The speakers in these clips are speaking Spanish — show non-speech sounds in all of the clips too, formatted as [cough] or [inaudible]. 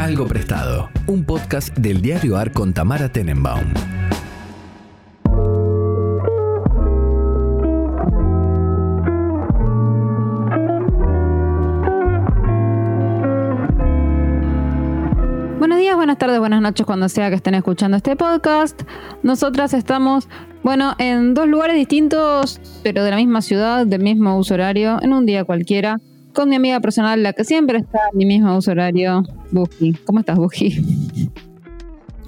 Algo Prestado, un podcast del diario AR con Tamara Tenenbaum. Buenos días, buenas tardes, buenas noches, cuando sea que estén escuchando este podcast. Nosotras estamos, bueno, en dos lugares distintos, pero de la misma ciudad, del mismo uso horario, en un día cualquiera, con mi amiga personal, la que siempre está en mi mismo uso horario, Buji. ¿Cómo estás, Buji?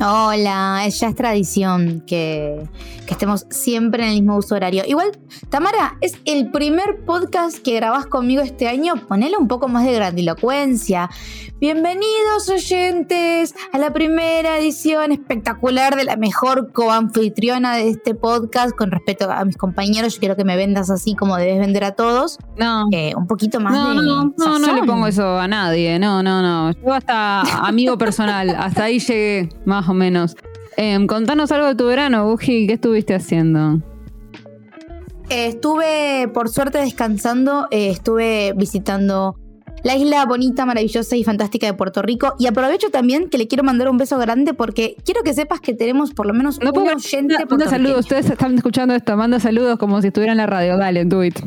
Hola, ya es tradición que, que, estemos siempre en el mismo uso horario. Igual, Tamara, es el primer podcast que grabás conmigo este año. Ponele un poco más de grandilocuencia. Bienvenidos oyentes a la primera edición espectacular de la mejor coanfitriona de este podcast. Con respecto a mis compañeros, yo quiero que me vendas así como debes vender a todos. No. Eh, un poquito más no, de. No, no, no le pongo eso a nadie. No, no, no. Yo hasta amigo personal. hasta ahí llegué, más o menos. Eh, contanos algo de tu verano, Buji. ¿Qué estuviste haciendo? Eh, estuve, por suerte, descansando. Eh, estuve visitando la isla bonita, maravillosa y fantástica de Puerto Rico. Y aprovecho también que le quiero mandar un beso grande porque quiero que sepas que tenemos por lo menos no un oyente manda, manda saludos, ustedes están escuchando esto, manda saludos como si estuviera en la radio. Dale, do it.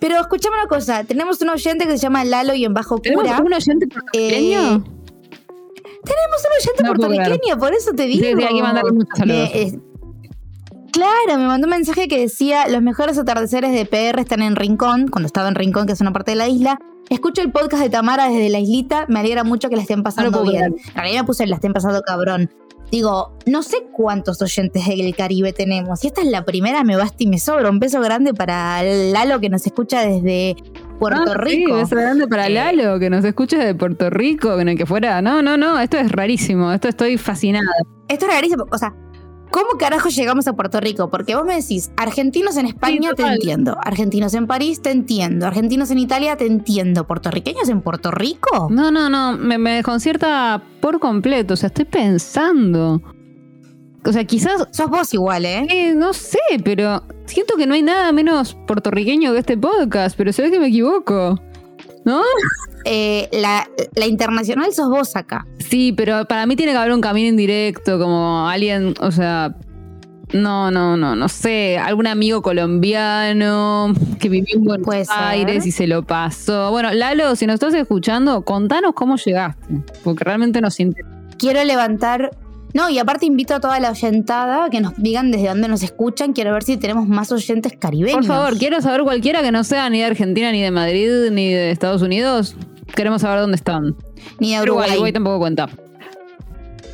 Pero escuchame una cosa, tenemos un oyente que se llama Lalo y en Bajo Cura. ¿Tenemos un oyente puertorriqueño? Eh, tenemos un oyente no puertorriqueño, por eso te digo. Sí, hay que mandarle muchos saludos. Eh, eh, Claro, me mandó un mensaje que decía, los mejores atardeceres de PR están en Rincón, cuando estaba en Rincón, que es una parte de la isla. Escucho el podcast de Tamara desde la islita, me alegra mucho que la estén pasando no bien. En realidad me puse la estén pasando cabrón. Digo, no sé cuántos oyentes del Caribe tenemos. Si esta es la primera, me basta y me sobra. Un beso grande para Lalo que nos escucha desde Puerto ah, Rico. Sí, beso grande para Lalo que nos escucha desde Puerto Rico, en el que fuera. No, no, no, esto es rarísimo. Esto estoy fascinada. Esto es rarísimo. O sea, ¿Cómo carajo llegamos a Puerto Rico? Porque vos me decís, argentinos en España Sí, te entiendo, argentinos en París te entiendo, argentinos en Italia te entiendo, puertorriqueños en Puerto Rico. No, no, no, me, me desconcierta por completo. O sea, estoy pensando. O sea, quizás, Sos vos igual, ¿eh? eh, no sé, pero siento que no hay nada menos puertorriqueño que este podcast, pero se ve que me equivoco. ¿No? [laughs] Eh, la, la internacional sos vos acá. Sí, pero para mí tiene que haber un camino indirecto, como alguien, o sea, no, no, no, no sé, algún amigo colombiano que vivió en Buenos ser. Aires y se lo pasó. Bueno, Lalo, si nos estás escuchando, contanos cómo llegaste, porque realmente nos interesa. Quiero levantar. No, y aparte invito a toda la oyentada que nos digan desde dónde nos escuchan. Quiero ver si tenemos más oyentes caribeños. Por favor, quiero saber cualquiera que no sea ni de Argentina, ni de Madrid, ni de Estados Unidos. Queremos saber dónde están. Ni de Uruguay, Uruguay. Uruguay tampoco cuenta.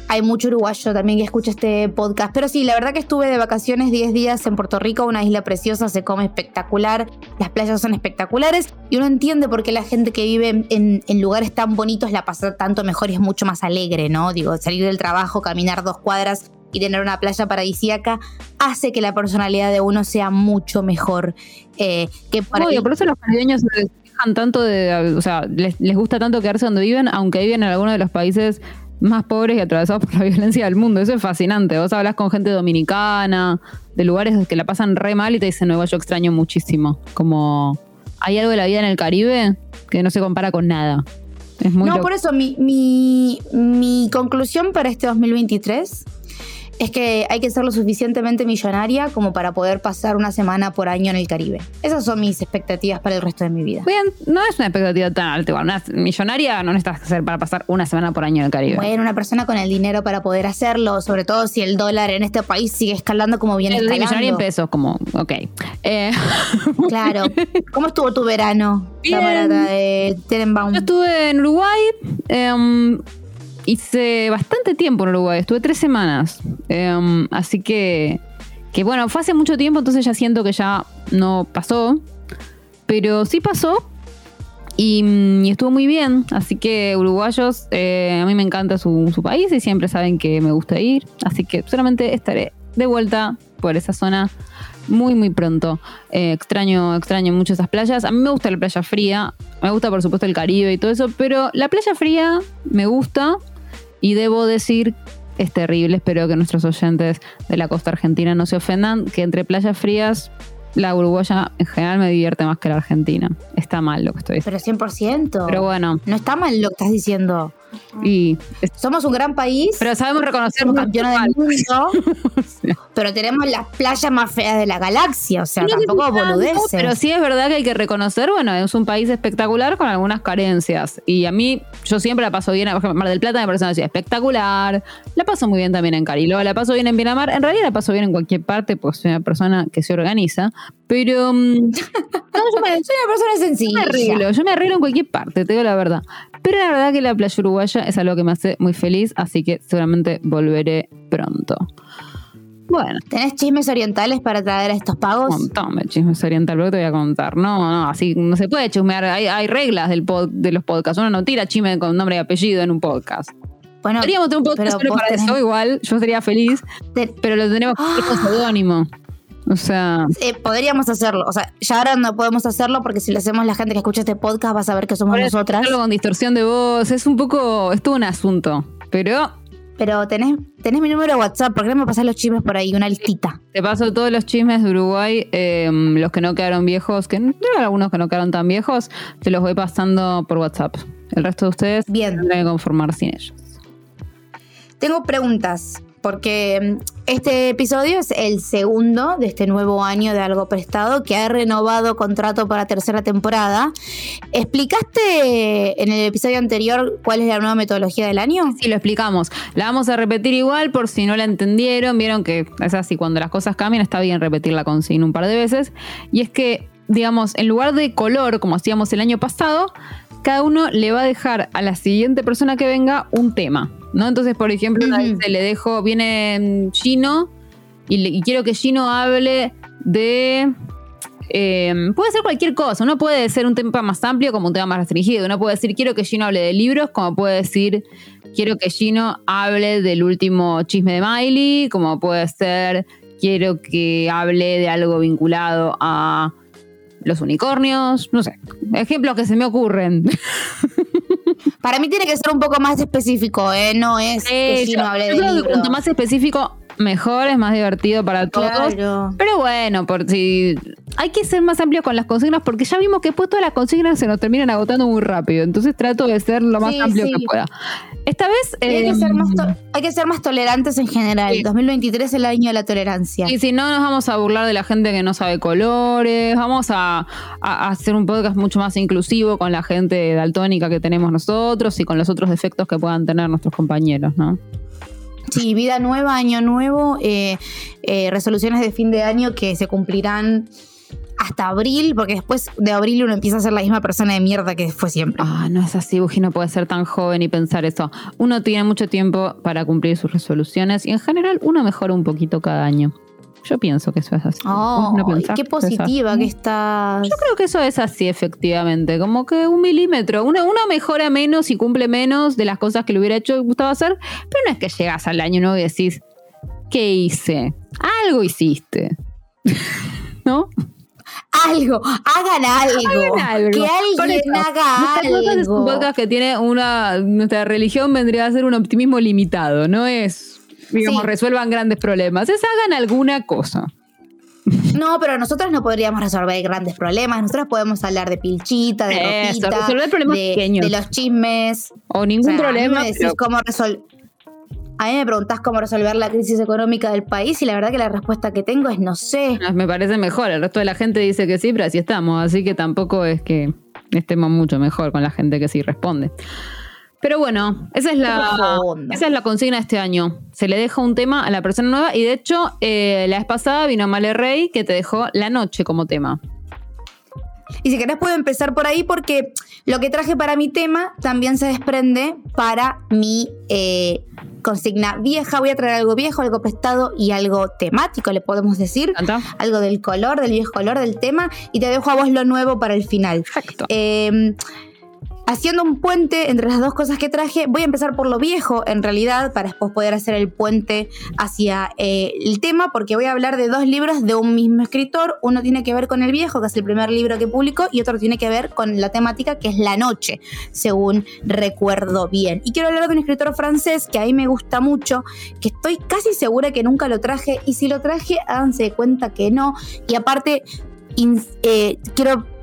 Hay mucho uruguayo también que escucha este podcast. Pero sí, la verdad que estuve de vacaciones 10 días en Puerto Rico, una isla preciosa, se come espectacular, las playas son espectaculares y uno entiende por qué la gente que vive en, lugares tan bonitos la pasa tanto mejor y es mucho más alegre, ¿no? Digo, salir del trabajo, caminar dos cuadras y tener una playa paradisíaca hace que la personalidad de uno sea mucho mejor eh, que por ahí- Obvio, por eso los caribeños se quejan tanto de, o sea, les, les gusta tanto quedarse donde viven, aunque viven en alguno de los países más pobres y atravesados por la [laughs] violencia del mundo. Eso es fascinante. Vos hablas con gente dominicana, de lugares que la pasan re mal y te dicen, no, yo extraño muchísimo. Como hay algo de la vida en el Caribe que no se compara con nada. Es muy no, loco. por eso mi, mi, mi conclusión para este 2023 es que hay que ser lo suficientemente millonaria como para poder pasar una semana por año en el Caribe. Esas son mis expectativas para el resto de mi vida. Bien, no es una expectativa tan alta. igual. Una millonaria no necesitas hacer para pasar una semana por año en el Caribe. Bueno, una persona con el dinero para poder hacerlo, sobre todo si el dólar en este país sigue escalando como viene El de millonaria en escalando. pesos, como, ok. Eh, [laughs] Claro. ¿Cómo estuvo tu verano, Bien. camarada de Tenenbaum? Yo estuve en Uruguay. em, hice bastante tiempo en Uruguay. Estuve tres semanas. Em, así que, que bueno, fue hace mucho tiempo, entonces ya siento que ya no pasó. Pero sí pasó. Y, mm, estuvo muy bien. Así que uruguayos, eh, a mí me encanta su, su país y siempre saben que me gusta ir. Así que solamente estaré de vuelta por esa zona muy, muy pronto. Eh, extraño, extraño mucho esas playas. A mí me gusta la playa fría. Me gusta, por supuesto, el Caribe y todo eso. Pero la playa fría me gusta. Y debo decir, es terrible. Espero que nuestros oyentes de la costa argentina no se ofendan. Que entre playas frías, la uruguaya en general me divierte más que la argentina. Está mal lo que estoy diciendo. Pero 100%. Pero bueno, No está mal lo que estás diciendo. Y, Somos un gran país. pero sabemos reconocer campeones del mundo. [laughs] pero tenemos las playas más feas de la galaxia. O sea, No tampoco boludeces. Pero sí es verdad que hay que reconocer, bueno, es un país espectacular con algunas carencias. Y a mí, yo siempre la paso bien, por ejemplo, Mar del Plata me parece una ciudad espectacular. La paso muy bien también en Cariló, la paso bien en Pinamar. En realidad la paso bien en cualquier parte, pues soy una persona que se organiza. Pero mm, no, yo me, Soy una persona yo sencilla. me arreglo, yo me arreglo en cualquier parte, te digo la verdad. Pero la verdad que la playa uruguaya es algo que me hace muy feliz, así que seguramente volveré pronto. Bueno. ¿Tenés chismes orientales para traer a estos pagos? Contame, chismes oriental, lo que te voy a contar. No, no, así no se puede chismear. Hay, hay reglas del pod- de los podcasts. Uno no tira chisme con nombre y apellido en un podcast. Bueno, Podríamos tener un podcast pero solo para tenés- eso, igual. Yo sería feliz, te- pero lo tenemos con Ah. seudónimo. O sea, eh, podríamos hacerlo. O sea, ya ahora no podemos hacerlo porque si lo hacemos la gente que escucha este podcast va a saber que somos nosotras. hacerlo con distorsión de voz. Es un poco. Es todo un asunto. Pero Pero tenés, tenés mi número de WhatsApp. ¿Por qué no me pasás los chismes por ahí? Una listita. te paso todos los chismes de Uruguay, eh, los que no quedaron viejos, que hay algunos que no quedaron tan viejos, te los voy pasando por WhatsApp. El resto de ustedes Bien. tendrán que conformar sin ellos. Tengo preguntas. Porque mm, este episodio es el segundo de este nuevo año de Algo Prestado que ha renovado contrato para tercera temporada. ¿Explicaste en el episodio anterior cuál es la nueva metodología del año? Sí, lo explicamos. La vamos a repetir igual por si no la entendieron. Vieron que es así, cuando las cosas cambian está bien repetir la consigna un par de veces. Y es que, digamos, en lugar de color, como hacíamos el año pasado, cada uno le va a dejar a la siguiente persona que venga un tema. ¿no? Entonces, por ejemplo, una dice, le dejo, viene mm, Gino y, le- y quiero que Gino hable de... eh, puede ser cualquier cosa, uno puede ser un tema más amplio como un tema más restringido, uno puede decir quiero que Gino hable de libros, como puede decir quiero que Gino hable del último chisme de Miley, como puede ser quiero que hable de algo vinculado a los unicornios, no sé, ejemplos que se me ocurren. [laughs] Para mí tiene que ser un poco más específico, ¿eh? No es que Eh, yo- de que cuanto más específico, mejor, es más divertido para todos. Claro. Pero bueno, por si hay que ser más amplio con las consignas porque ya vimos que después todas las consignas se nos terminan agotando muy rápido. Entonces trato de ser lo más Sí, amplio sí. que pueda. Esta vez. Hay, eh, que ser más to- hay que ser más tolerantes en general. Sí. 2023 es el año de la tolerancia. y si no, nos vamos a burlar de la gente que no sabe colores. Vamos a hacer un podcast mucho más inclusivo con la gente daltónica que tenemos nosotros y con los otros defectos que puedan tener nuestros compañeros, ¿no? Sí, vida nueva, año nuevo, eh, eh, resoluciones de fin de año que se cumplirán hasta abril, porque después de abril uno empieza a ser la misma persona de mierda que fue siempre. Ah, no es así, Buji no puede ser tan joven y pensar eso. Uno tiene mucho tiempo para cumplir sus resoluciones y en general uno mejora un poquito cada año. Yo pienso que eso es así. Oh, ¿Vos no pensás qué es positiva que estás. Yo creo que eso es así, efectivamente. Como que un milímetro. Uno, uno mejora menos y cumple menos de las cosas que le hubiera hecho gustado hacer, pero no es que llegas al año nuevo y decís, ¿qué hice? Algo hiciste. [laughs] ¿No? Algo, hagan algo. Hagan algo. Que alguien eso, haga es un algo. podcast que tiene una. Nuestra religión vendría a ser un optimismo limitado, no es. Digamos, Sí. resuelvan grandes problemas. Es hagan alguna cosa. No, pero nosotros no podríamos resolver grandes problemas. Nosotros podemos hablar de pilchita, de Eso, ropita, resolver problemas de, pequeños. de los chismes. O O ningún sea, problema. A mí me decís pero- cómo resol- A mí me preguntás cómo resolver la crisis económica del país y la verdad que la respuesta que tengo es no sé. Me parece mejor. El resto de la gente dice que sí, pero así estamos. Así que tampoco es que estemos mucho mejor con la gente que sí responde. Pero bueno, esa es la, esa es la consigna de este año. Se le deja un tema a la persona nueva y de hecho eh, la vez pasada vino Male Rey que te dejó la noche como tema. Y si querés puedo empezar por ahí porque lo que traje para mi tema también se desprende para mi eh, consigna vieja. Voy a traer algo viejo, algo prestado y algo temático, le podemos decir. Algo del color, del viejo color del tema. Y te dejo a vos lo nuevo para el final. Perfecto. Eh, haciendo un puente entre las dos cosas que traje, voy a empezar por lo viejo en realidad, para después poder hacer el puente hacia eh, el tema, porque voy a hablar de dos libros de un mismo escritor. Uno tiene que ver con el viejo, que es el primer libro que publicó, y otro tiene que ver con la temática, que es la noche, según recuerdo bien. Y quiero hablar de un escritor francés que a mí me gusta mucho, que estoy casi segura que nunca lo traje, y si lo traje, háganse cuenta que no. Y aparte, eh, quiero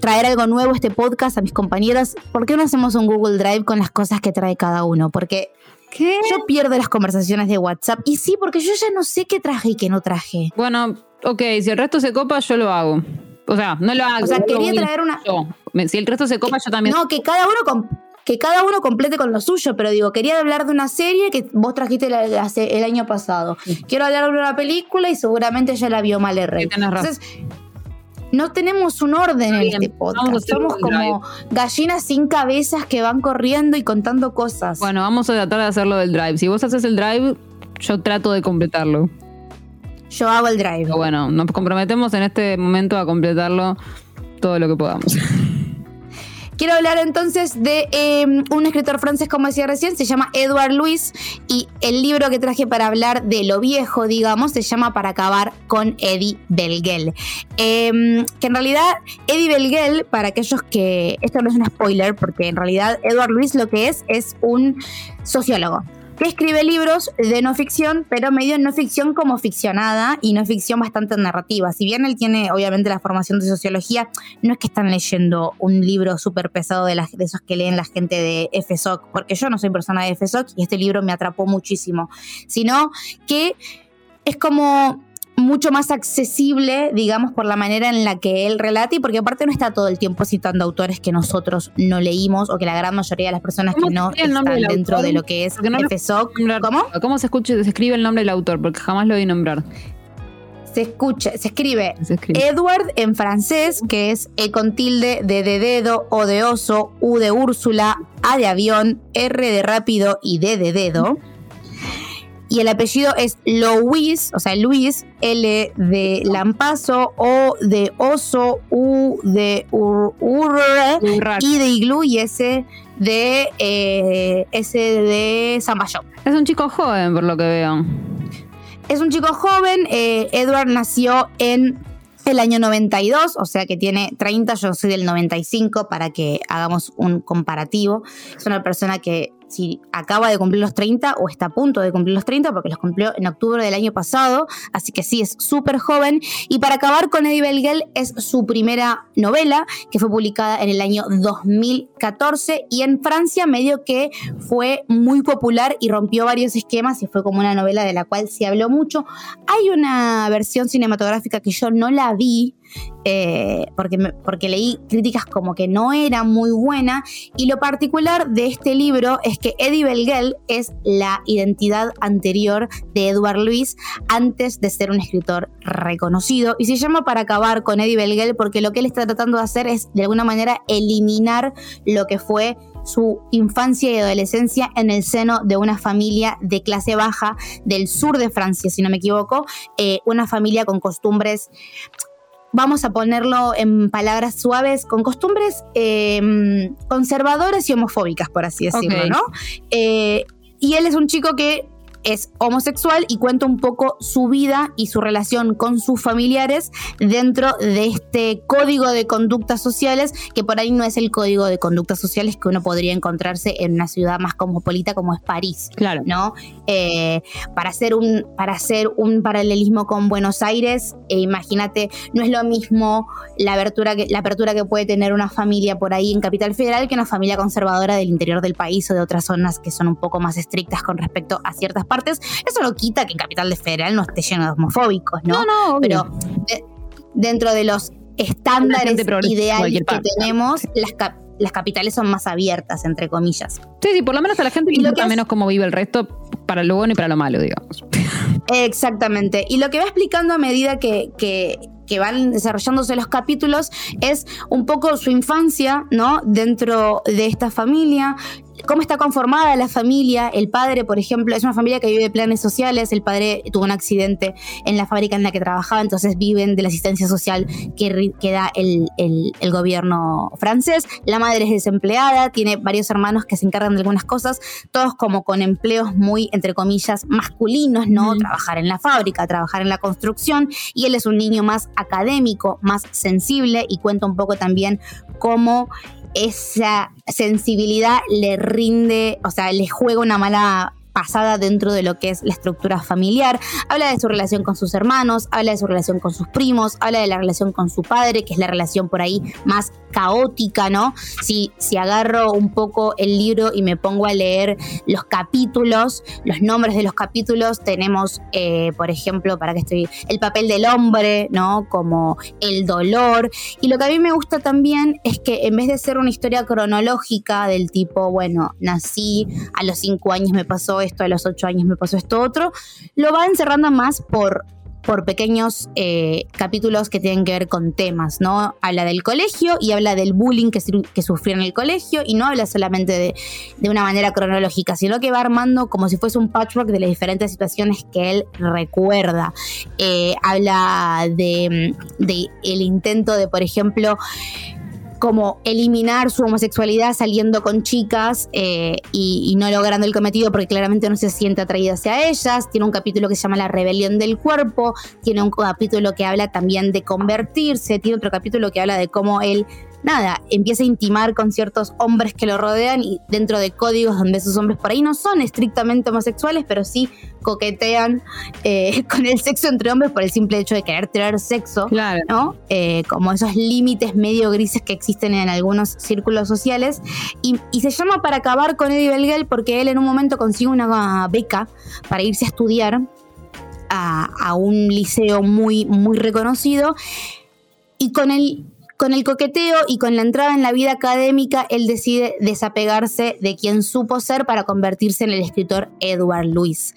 traer algo nuevo a este podcast a mis compañeros, ¿por qué no hacemos un Google Drive con las cosas que trae cada uno? Porque ¿Qué? yo pierdo las conversaciones de WhatsApp. Y sí, porque yo ya no sé qué traje y qué no traje. Bueno, ok, si el resto se copa, yo lo hago. O sea, no lo hago. O sea, no quería traer una- yo. Si el resto se copa, yo también. No, que cada uno que cada uno complete con lo suyo, pero digo, quería hablar de una serie que vos trajiste el año pasado. Quiero hablar de una película y seguramente ya la vio Rey. Tenés razón. Entonces, no tenemos un orden en Bien, este vamos a podcast. Somos como gallinas sin cabezas que van corriendo y contando cosas. Bueno, vamos a tratar de hacerlo del drive. Si vos haces el drive, yo trato de completarlo. Yo hago el drive. Pero bueno, nos comprometemos en este momento a completarlo todo lo que podamos. [laughs] Quiero hablar entonces de eh, un escritor francés, como decía recién, se llama Edouard Louis y el libro que traje para hablar de lo viejo, digamos, se llama Para acabar con Eddie Belguel. Eh, que en realidad Eddie Belguel, para aquellos que... Esto no es un spoiler, porque en realidad Edouard Louis lo que es es un sociólogo que escribe libros de no ficción, pero medio no ficción como ficcionada y no ficción bastante narrativa. Si bien él tiene obviamente la formación de sociología, no es que están leyendo un libro súper pesado de, las, de esos que leen la gente de FSOC, porque yo no soy persona de FSOC y este libro me atrapó muchísimo, sino que es como mucho más accesible, digamos, por la manera en la que él relata y porque aparte no está todo el tiempo citando autores que nosotros no leímos o que la gran mayoría de las personas que ¿Cómo no están del dentro autor? de lo que es no FSOC. ¿Cómo? ¿Cómo se escucha, se escribe el nombre del autor? Porque jamás lo oí nombrar. Se escucha, se escribe Se escribe. Edward en francés, que es E con tilde, D de dedo, O de oso, U de Úrsula, A de avión, R de rápido y D de dedo. Y el apellido es Louis, o sea, Luis, L de lampazo, O de oso, U de ur, ur- Urraca. I de iglú y S de, eh, S de zamballón. Es un chico joven, por lo que veo. Es un chico joven. eh, Edward nació en el año 92, o sea que tiene 30, yo soy del 95 para que hagamos un comparativo. Es una persona que si acaba de cumplir los 30 o está a punto de cumplir los 30 porque los cumplió en octubre del año pasado, así que sí, es súper joven. Y para acabar con Eddie Belgel es su primera novela que fue publicada en el año 2014 y en Francia medio que fue muy popular y rompió varios esquemas y fue como una novela de la cual se habló mucho. Hay una versión cinematográfica que yo no la vi eh, porque, porque leí críticas como que no era muy buena y lo particular de este libro es que Eddie Belgel es la identidad anterior de Edward Louis antes de ser un escritor reconocido y se llama para acabar con Eddie Belgel porque lo que él está tratando de hacer es de alguna manera eliminar lo que fue su infancia y adolescencia en el seno de una familia de clase baja del sur de Francia, si no me equivoco, eh, una familia con costumbres vamos a ponerlo en palabras suaves, con costumbres eh, conservadoras y homofóbicas, por así decirlo. ¿no? Eh, y él es un chico que es homosexual y cuenta un poco su vida y su relación con sus familiares dentro de este código de conductas sociales, que por ahí no es el código de conductas sociales que uno podría encontrarse en una ciudad más cosmopolita como es París. Claro. ¿no? Eh, para, hacer un, para hacer un paralelismo con Buenos Aires, eh, imagínate, no es lo mismo la apertura, que, la apertura que puede tener una familia por ahí en Capital Federal que una familia conservadora del interior del país o de otras zonas que son un poco más estrictas con respecto a ciertas partes. Eso no quita que en Capital Federal no esté lleno de homofóbicos, ¿no? no, obvio. Pero de- dentro de los estándares ideales que tenemos, las, cap- las capitales son más abiertas, entre comillas. Sí, sí, por lo menos a la gente le importa menos cómo vive el resto, para lo bueno y para lo malo, digamos. Exactamente. Y lo que va explicando a medida que, que- que van desarrollándose los capítulos es un poco su infancia, ¿no? Dentro de esta familia, cómo está conformada la familia. El padre, por ejemplo, es una familia que vive de planes sociales. El padre tuvo un accidente en la fábrica en la que trabajaba, entonces viven de la asistencia social que, da el, el- el gobierno francés. La madre es desempleada, tiene varios hermanos que se encargan de algunas cosas, todos como con empleos muy, entre comillas, masculinos, ¿no? Trabajar en la fábrica, trabajar en la construcción. Y él es un niño más académico, más sensible y cuenta un poco también cómo esa sensibilidad le rinde, o sea, le juega una mala basada dentro de lo que es la estructura familiar. Habla de su relación con sus hermanos, habla de su relación con sus primos, habla de la relación con su padre, que es la relación por ahí más caótica, ¿no? Si, si agarro un poco el libro y me pongo a leer los capítulos, los nombres de los capítulos, tenemos, eh, por ejemplo, para que estoy, el papel del hombre, ¿no? Como el dolor. Y lo que a mí me gusta también es que en vez de ser una historia cronológica del tipo, bueno, nací, a los cinco años me pasó esto, a los ocho años me pasó esto otro, lo va encerrando más por por pequeños eh, capítulos que tienen que ver con temas, ¿no? Habla del colegio y habla del bullying que, que sufrió en el colegio y no habla solamente de, de, una manera cronológica, sino que va armando como si fuese un patchwork de las diferentes situaciones que él recuerda. Eh, habla de, de el intento de, por ejemplo, como eliminar su homosexualidad saliendo con chicas eh, y, no logrando el cometido porque claramente no se siente atraída hacia ellas. Tiene un capítulo que se llama La rebelión del cuerpo, tiene un capítulo que habla también de convertirse, tiene otro capítulo que habla de cómo él nada, empieza a intimar con ciertos hombres que lo rodean y dentro de códigos donde esos hombres por ahí no son estrictamente homosexuales, pero sí coquetean eh, [laughs] con el sexo entre hombres por el simple hecho de querer tener sexo, claro. ¿no? Eh, como esos límites medio grises que existen en algunos círculos sociales. Y, se llama Para acabar con Eddie Belgel porque él en un momento consigue una beca para irse a estudiar a, a un liceo muy, muy reconocido. Y con el con el coqueteo y con la entrada en la vida académica, él decide desapegarse de quien supo ser para convertirse en el escritor Edward Louis.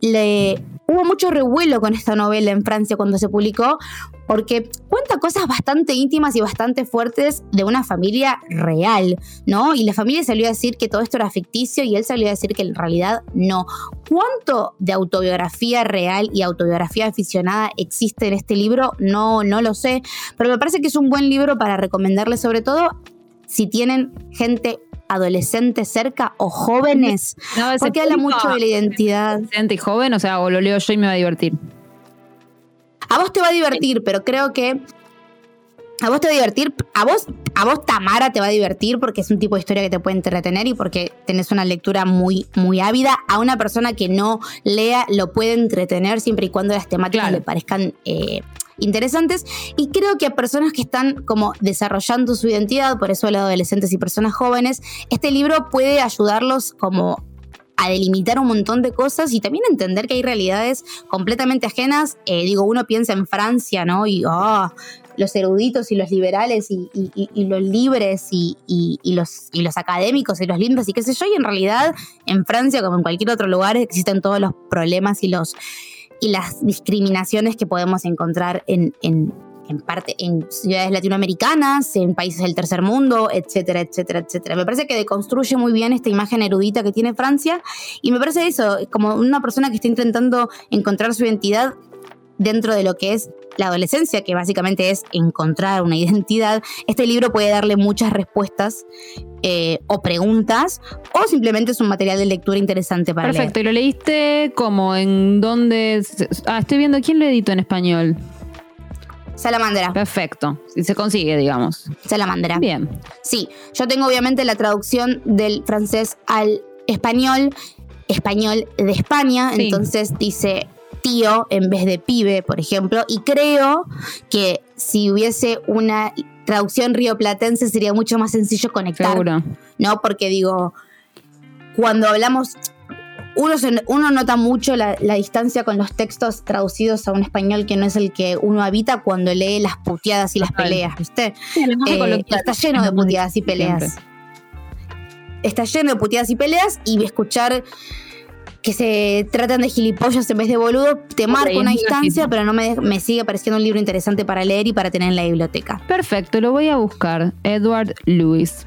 Le, hubo mucho revuelo con esta novela en Francia cuando se publicó, porque cuenta cosas bastante íntimas y bastante fuertes de una familia real, ¿no? Y la familia salió a decir que todo esto era ficticio y él salió a decir que en realidad no. ¿Cuánto de autobiografía real y autobiografía aficionada existe en este libro? No, no lo sé, pero me parece que es un buen libro para recomendarle sobre todo si tienen gente adolescente cerca o jóvenes, porque habla mucho de la identidad. Adolescente y joven, o sea, o lo leo yo y me va a divertir. A vos te va a divertir, pero creo que a vos te va a divertir, a vos, a vos Tamara te va a divertir porque es un tipo de historia que te puede entretener y porque tenés una lectura muy, muy ávida. A una persona que no lea lo puede entretener siempre y cuando las temáticas le parezcan eh, interesantes. Y creo que a personas que están como desarrollando su identidad, por eso hablo de adolescentes y personas jóvenes, este libro puede ayudarlos como a delimitar un montón de cosas y también entender que hay realidades completamente ajenas. Eh, digo, uno piensa en Francia, ¿no? Y oh, los eruditos y los liberales y, los libres y, los, y los académicos y los lindos y qué sé yo. Y en realidad en Francia, como en cualquier otro lugar, existen todos los problemas y, los, y las discriminaciones que podemos encontrar en, en parte en ciudades latinoamericanas, en países del tercer mundo, etcétera, etcétera, etcétera. Me parece que deconstruye muy bien esta imagen erudita que tiene Francia y me parece eso, como una persona que está intentando encontrar su identidad dentro de lo que es la adolescencia, que básicamente es encontrar una [laughs] identidad, este libro puede darle muchas respuestas eh, o preguntas, o simplemente es un material de lectura interesante para Perfecto, ¿y lo leíste como en dónde? Ah, estoy viendo quién lo editó en español. Salamandra. Perfecto. Si se consigue, digamos. Salamandra. Bien. Sí, yo tengo obviamente la traducción del francés al español, español de España, entonces dice tío en vez de pibe, por ejemplo, y creo que si hubiese una traducción rioplatense sería mucho más sencillo conectar. Seguro. ¿No? Porque digo, cuando hablamos, uno, nota mucho la, distancia con los textos traducidos a un español que no es el que uno habita cuando lee las puteadas y las peleas, ¿viste? Eh, está lleno de puteadas y peleas. Está lleno de puteadas y peleas y escuchar que se tratan de gilipollas en vez de boludo, te marca una distancia, pero no me, me, sigue pareciendo un libro interesante para leer y para tener en la biblioteca. Perfecto, lo voy a buscar. Edward Lewis.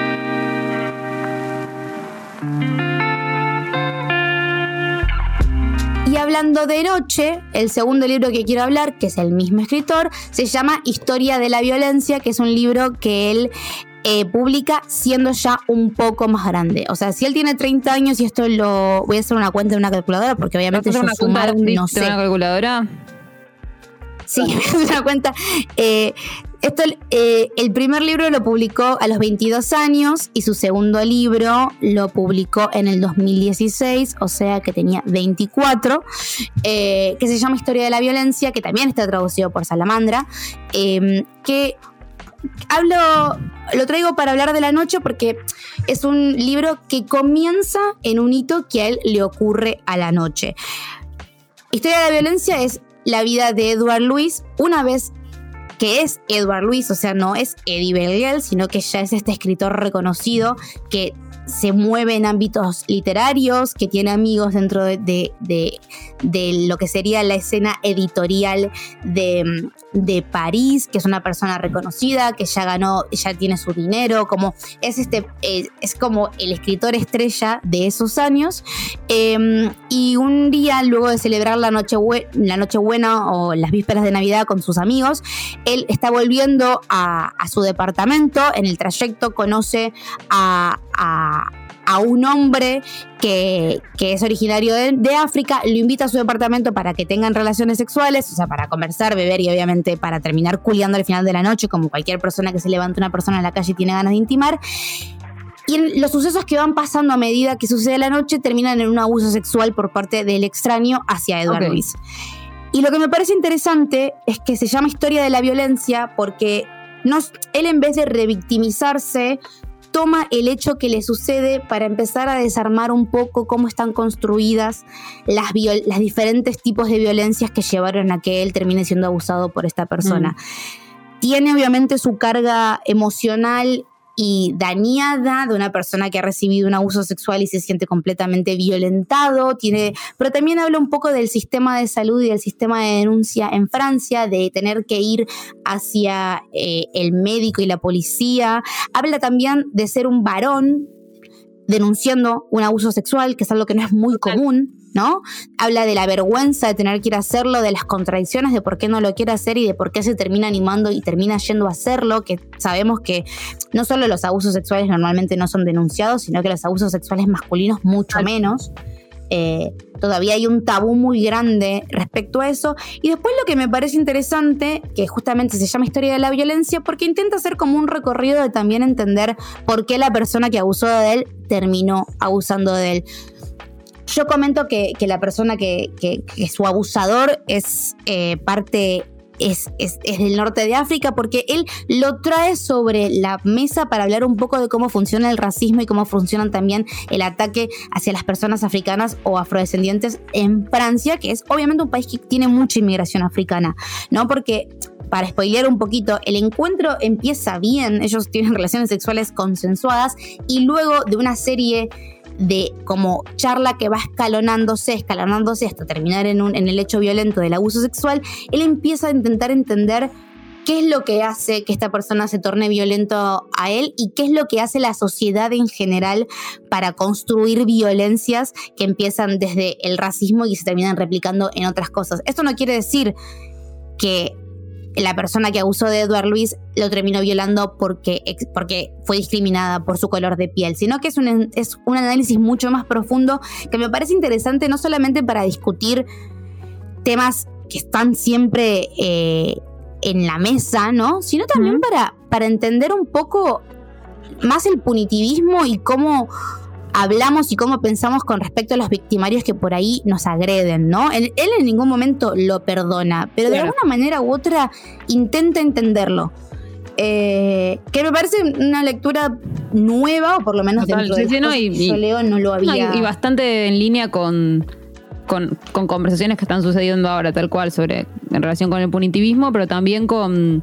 Hablando de noche, el segundo libro que quiero hablar, que es el mismo escritor, se llama Historia de la Violencia, que es un libro que él eh, publica siendo ya un poco más grande. O sea, si él tiene 30 años y esto lo voy a hacer una cuenta de una calculadora porque obviamente yo una sumar no sé. una calculadora? Sí, [laughs] una cuenta. Eh, esto, eh, el primer libro lo publicó a los 22 años y su segundo libro lo publicó en el 2016, o sea que tenía 24, que se llama Historia de la Violencia, que también está traducido por Salamandra, que hablo, lo traigo para hablar de la noche porque es un libro que comienza en un hito que a él le ocurre a la noche. Historia de la violencia es la vida de Edward Luis una vez que es Edward Luis, o sea, no es Eddie Belgel, sino que ya es este escritor reconocido que se mueve en ámbitos literarios, que tiene amigos dentro de, lo que sería la escena editorial de, París, que es una persona reconocida, que ya ganó, ya tiene su dinero, como es este, eh, es como el escritor estrella de esos años. Em, y un día, luego de celebrar la noche, la Nochebuena o las vísperas de Navidad con sus amigos, él está volviendo a, su departamento. En el trayecto conoce a, un hombre que, es originario de, África, lo invita a su departamento para que tengan relaciones sexuales, o sea, para conversar, beber y obviamente para terminar culiando al final de la noche, como cualquier persona que se levanta una persona en la calle y tiene ganas de intimar. Y los sucesos que van pasando a medida que sucede la noche terminan en un abuso sexual por parte del extraño hacia Eduardo Luis. Y lo que me parece interesante es que se llama historia de la violencia porque él en vez de revictimizarse toma el hecho que le sucede para empezar a desarmar un poco cómo están construidas las, las diferentes tipos de violencias que llevaron a que él termine siendo abusado por esta persona. Mm. Tiene obviamente su carga emocional y dañada de una persona que ha recibido un abuso sexual y se siente completamente violentado. Tiene, pero también habla un poco del sistema de salud y del sistema de denuncia en Francia, de tener que ir hacia eh, el médico y la policía. Habla también de ser un varón denunciando un abuso sexual, que es algo que no es muy común. ¿No? Habla de la vergüenza de tener que ir a hacerlo, de las contradicciones de por qué no lo quiere hacer y de por qué se termina animando y termina yendo a hacerlo, que sabemos que no solo los abusos sexuales normalmente no son denunciados, sino que los abusos sexuales masculinos mucho menos. Eh, todavía hay un tabú muy grande respecto a eso. Y después lo que me parece interesante, que justamente se llama Historia de la Violencia, porque intenta hacer como un recorrido de también entender por qué la persona que abusó de él terminó abusando de él. Yo comento que, la persona que, que, su abusador es eh, parte es, es, del norte de África, porque él lo trae sobre la mesa para hablar un poco de cómo funciona el racismo y cómo funciona también el ataque hacia las personas africanas o afrodescendientes en Francia, que es obviamente un país que tiene mucha inmigración africana, ¿no? Porque para spoilear un poquito, el encuentro empieza bien, ellos tienen [laughs] relaciones sexuales consensuadas y luego de una serie de como charla que va escalonándose, escalonándose hasta terminar en, un, en el hecho violento del abuso sexual, él empieza a intentar entender qué es lo que hace que esta persona se torne violento a él y qué es lo que hace la sociedad en general para construir violencias que empiezan desde el racismo y se terminan replicando en otras cosas. Esto no quiere decir que la persona que abusó de Edward Luis lo terminó violando porque, porque fue discriminada por su color de piel, sino que es un, es un análisis mucho más profundo que me parece interesante no solamente para discutir temas que están siempre eh, en la mesa, ¿no? Sino también para, para entender un poco más el punitivismo y cómo hablamos y cómo pensamos con respecto a los victimarios que por ahí nos agreden, ¿no? Él, en ningún momento lo perdona, pero de alguna manera u otra intenta entenderlo. Eh, que me parece una lectura nueva, o por lo menos dentro de no, y, yo leo no lo había... y, bastante en línea con, con, con, conversaciones que están sucediendo ahora, tal cual, sobre en relación con el punitivismo, pero también con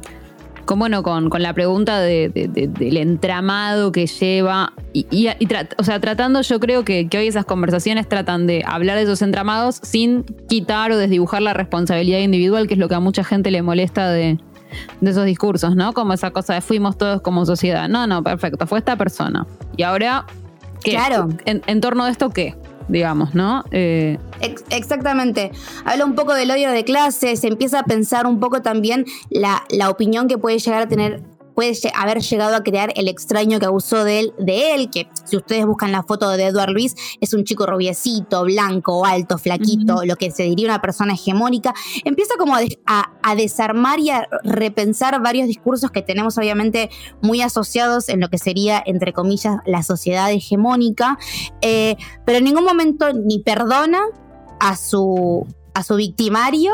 con, bueno, con, la pregunta del entramado que lleva. Y, o sea, tratando, yo creo que, hoy esas conversaciones tratan de hablar de esos entramados sin quitar o desdibujar la responsabilidad individual, que es lo que a mucha gente le molesta de, esos discursos, ¿no? Como esa cosa de fuimos todos como sociedad. No, no, perfecto, fue esta persona. Y ahora, ¿qué? Claro. En, torno de esto, ¿qué? Digamos, ¿no? Eh, exactamente. Habla un poco del odio de clases, se empieza a pensar un poco también la, la opinión que puede llegar a tener puede haber llegado a crear el extraño que abusó de él, de él, que si ustedes buscan la foto de Edward Luis, es un chico rubiecito, blanco, alto, flaquito, lo que se diría una persona hegemónica. Empieza como a, desarmar y a repensar varios discursos que tenemos obviamente muy asociados en lo que sería, entre comillas, la sociedad hegemónica, eh, pero en ningún momento ni perdona a su, a su victimario,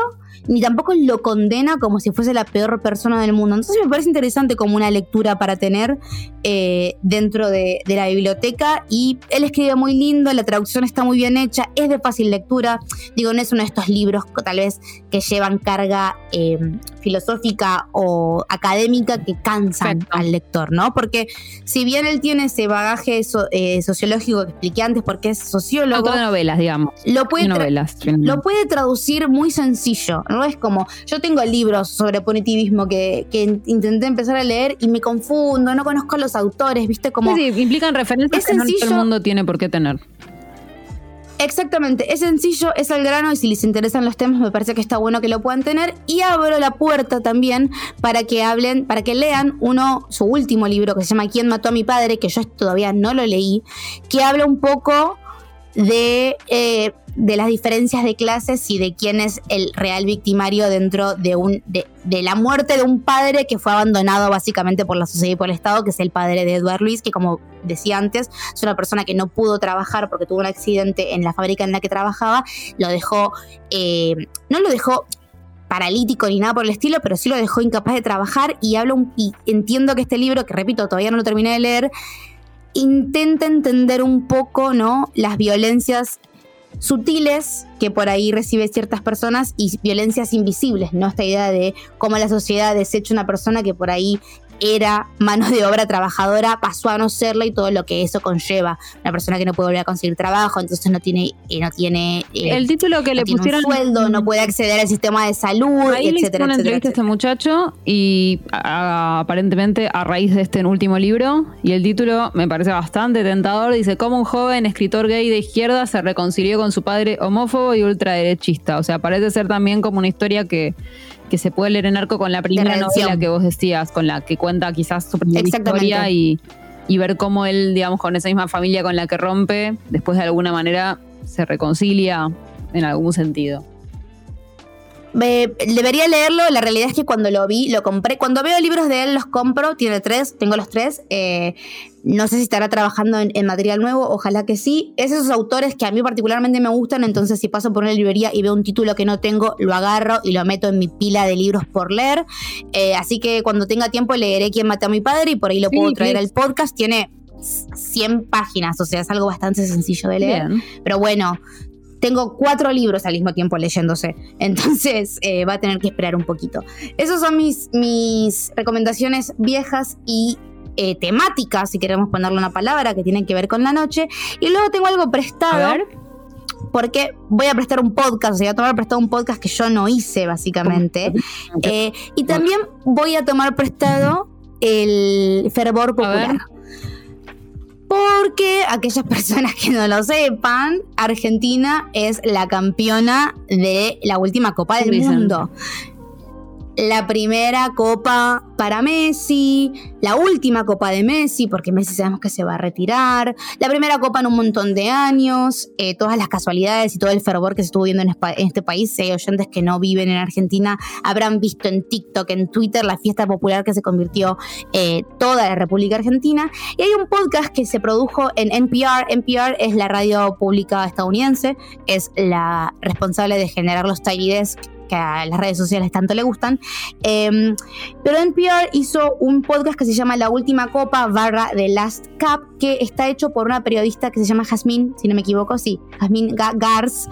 ni tampoco lo condena como si fuese la peor persona del mundo. Entonces me parece interesante como una lectura para tener eh, dentro de, la biblioteca y él escribe muy lindo, la traducción está muy bien hecha, es de fácil lectura. Digo, no es uno de estos libros tal vez que llevan carga eh, filosófica o académica que cansan al lector, ¿no? Porque si bien él tiene ese bagaje eh, sociológico que expliqué antes porque es sociólogo... de novelas, digamos. Lo puede, lo puede traducir muy sencillo, no es como, yo tengo libros sobre punitivismo que, intenté empezar a leer y me confundo, no conozco a los autores, ¿viste? Como, sí, implican referencias que no todo el mundo tiene por qué tener. Exactamente, es sencillo, es al grano y si les interesan los temas me parece que está bueno que lo puedan tener y abro la puerta también para que hablen, para que lean uno, su último libro que se llama ¿Quién mató a mi padre? que yo todavía no lo leí, que habla un poco de eh, de las diferencias de clases y de quién es el real victimario dentro de, un, de, la muerte de un padre que fue abandonado básicamente por la sociedad y por el Estado, que es el padre de Eduard Luis, que como decía antes, es una persona que no pudo trabajar porque tuvo un accidente en la fábrica en la que trabajaba, lo dejó, eh, no lo dejó paralítico ni nada por el estilo, pero sí lo dejó incapaz de trabajar y hablo y entiendo que este libro, que repito, todavía no lo terminé de leer, intenta entender un poco, ¿no? Las violencias sutiles que por ahí recibe ciertas personas y violencias invisibles, ¿no? Esta idea de cómo la sociedad desecha una persona que por ahí era mano de obra trabajadora, pasó a no serla y todo lo que eso conlleva. Una persona que no puede volver a conseguir trabajo, entonces no tiene, eh, no tiene eh, el título que le pusieron sueldo, no puede acceder al sistema de salud, Ahí etcétera, le una entrevista a este muchacho y aparentemente a raíz de este último libro y el título me parece bastante tentador, dice cómo un joven escritor gay de izquierda se reconcilió con su padre homófobo y ultraderechista, o sea, parece ser también como una historia que que se puede leer en arco con la primera novela que vos decías, con la que cuenta quizás su primera historia y, y ver cómo él, digamos, con esa misma familia con la que rompe, después de alguna manera se reconcilia en algún sentido debería leerlo. La realidad es que cuando lo vi, lo compré. Cuando veo libros de él, los compro. Tiene tres, tengo los tres. Eh, no sé si estará trabajando en, material nuevo, ojalá que sí. Es esos autores que a mí particularmente me gustan, entonces si paso por una librería y veo un título que no tengo, lo agarro y lo meto en mi pila de libros por leer. Eh, así que cuando tenga tiempo leeré Quién mató a mi padre y por ahí lo puedo traer al podcast. Tiene 100 páginas, o sea, es algo bastante sencillo de leer. Pero bueno, tengo cuatro libros al mismo tiempo leyéndose, [laughs] entonces eh, va a tener que esperar un poquito. Esas son mis, mis recomendaciones viejas y eh, temáticas, si queremos ponerle una palabra, que tienen que ver con la noche. Y luego tengo algo prestado. Porque voy a prestar un podcast, o sea, voy a tomar prestado un podcast que yo no hice, básicamente. Eh, y también voy a tomar prestado el fervor popular. Porque aquellas [laughs] personas que no lo sepan, Argentina es la campeona de la última Copa del Mundo la primera copa para Messi, la última copa de Messi, porque Messi sabemos que se va a retirar, la primera copa en un montón de años, eh, todas las casualidades y todo el fervor que se estuvo viendo en, este país. Si hay oyentes que no viven en Argentina, habrán visto en TikTok, en Twitter, la fiesta popular que se convirtió eh, toda la República Argentina. Y hay un podcast que se produjo en NPR. NPR es la radio pública estadounidense, es la responsable de generar los Desk que a las redes sociales tanto le gustan. Em, pero NPR hizo un podcast que se llama La Última Copa barra The Last Cup, que está hecho por una periodista que se llama Jasmine, si no me equivoco, sí, Jasmine Gars,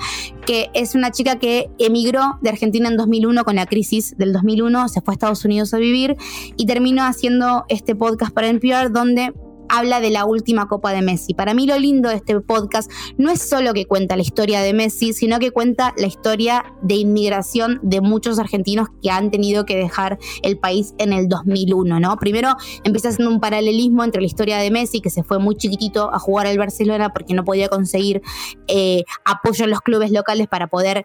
que es una chica que emigró de Argentina en 2001 con la crisis del 2001, se fue a Estados Unidos a vivir y terminó haciendo este podcast para NPR donde habla de la última Copa de Messi. Para mí lo lindo de este podcast no es solo que cuenta la historia de Messi, sino que cuenta la historia de inmigración de muchos argentinos que han tenido que dejar el país en el 2001, ¿no? Primero empieza haciendo un paralelismo entre la historia de Messi, que se fue muy chiquitito a jugar al Barcelona porque no podía conseguir eh, apoyo en los clubes locales para poder